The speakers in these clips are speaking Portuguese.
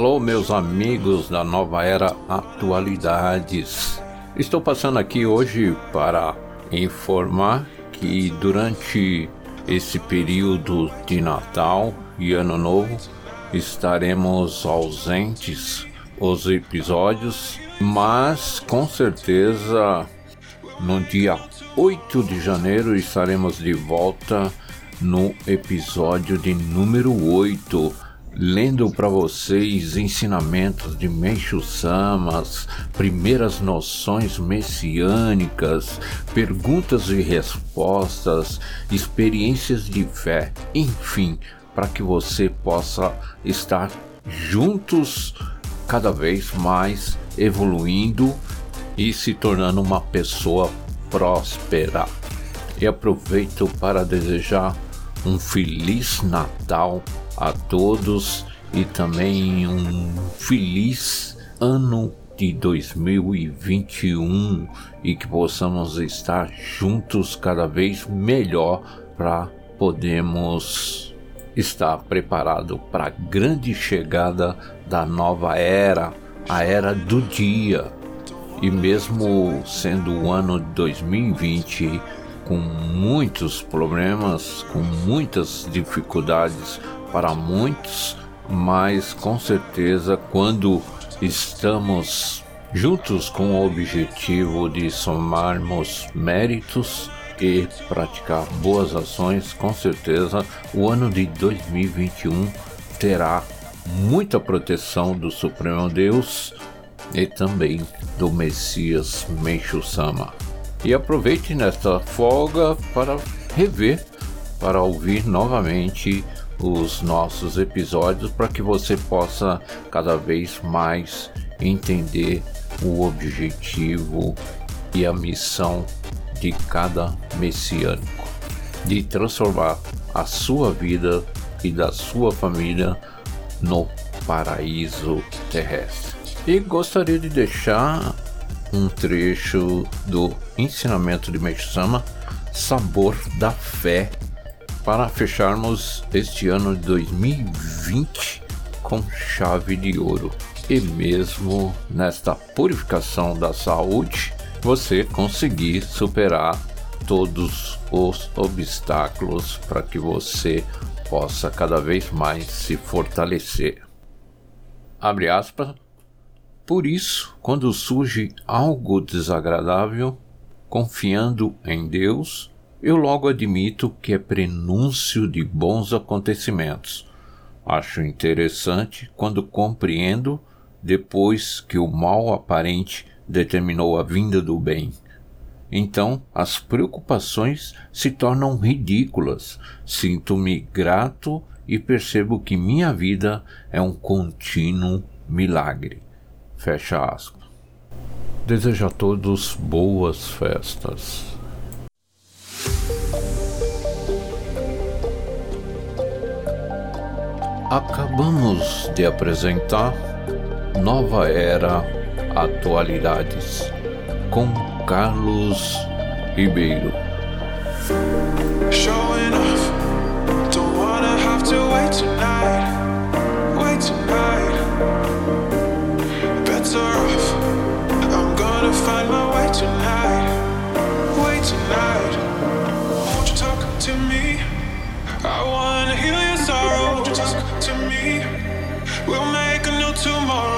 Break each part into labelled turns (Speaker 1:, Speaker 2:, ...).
Speaker 1: Alô, meus amigos da nova era Atualidades. Estou passando aqui hoje para informar que durante esse período de Natal e Ano Novo estaremos ausentes os episódios, mas com certeza no dia 8 de janeiro estaremos de volta no episódio de número 8 lendo para vocês ensinamentos de Meixo Samas, primeiras noções messiânicas, perguntas e respostas, experiências de fé, enfim, para que você possa estar juntos cada vez mais evoluindo e se tornando uma pessoa próspera. E aproveito para desejar um feliz Natal a todos e também um feliz ano de 2021 e que possamos estar juntos cada vez melhor para podermos estar preparado para a grande chegada da nova era, a era do dia. E mesmo sendo o ano de 2020 com muitos problemas, com muitas dificuldades para muitos, mas com certeza quando estamos juntos com o objetivo de somarmos méritos e praticar boas ações, com certeza o ano de 2021 terá muita proteção do Supremo Deus e também do Messias Meixo Sama. E aproveite nesta folga para rever, para ouvir novamente os nossos episódios para que você possa cada vez mais entender o objetivo e a missão de cada messiânico de transformar a sua vida e da sua família no paraíso terrestre. E gostaria de deixar um trecho do ensinamento de Meixama, Sabor da Fé, para fecharmos este ano de 2020 com chave de ouro. E mesmo nesta purificação da saúde, você conseguir superar todos os obstáculos para que você possa cada vez mais se fortalecer. Abre aspas. Por isso, quando surge algo desagradável, confiando em Deus, eu logo admito que é prenúncio de bons acontecimentos. Acho interessante quando compreendo depois que o mal aparente determinou a vinda do bem. Então as preocupações se tornam ridículas. Sinto-me grato e percebo que minha vida é um contínuo milagre. Fecha aspas. Desejo a todos boas festas. Acabamos de apresentar Nova Era Atualidades com Carlos Ribeiro. Showing off, don't wanna have to wait tonight, wait tonight. We'll make a new tomorrow.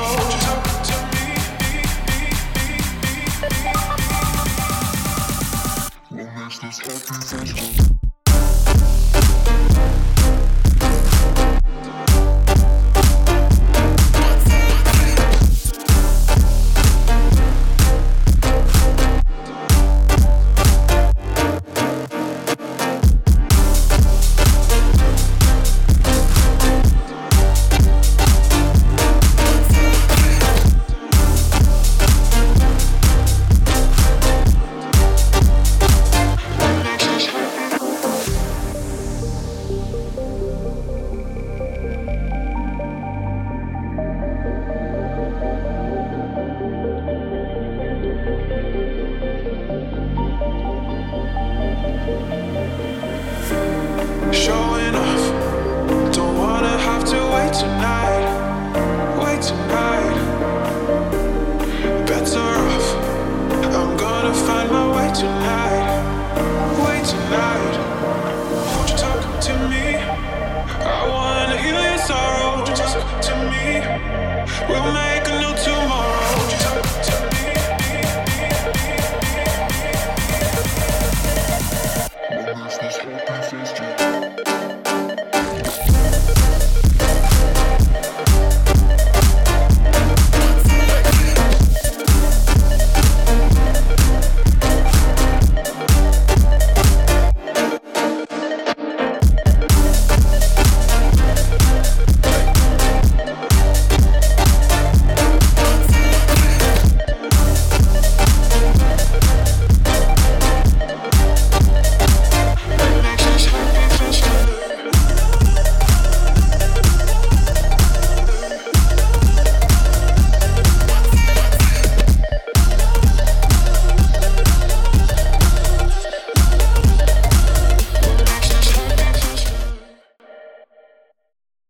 Speaker 1: This
Speaker 2: open face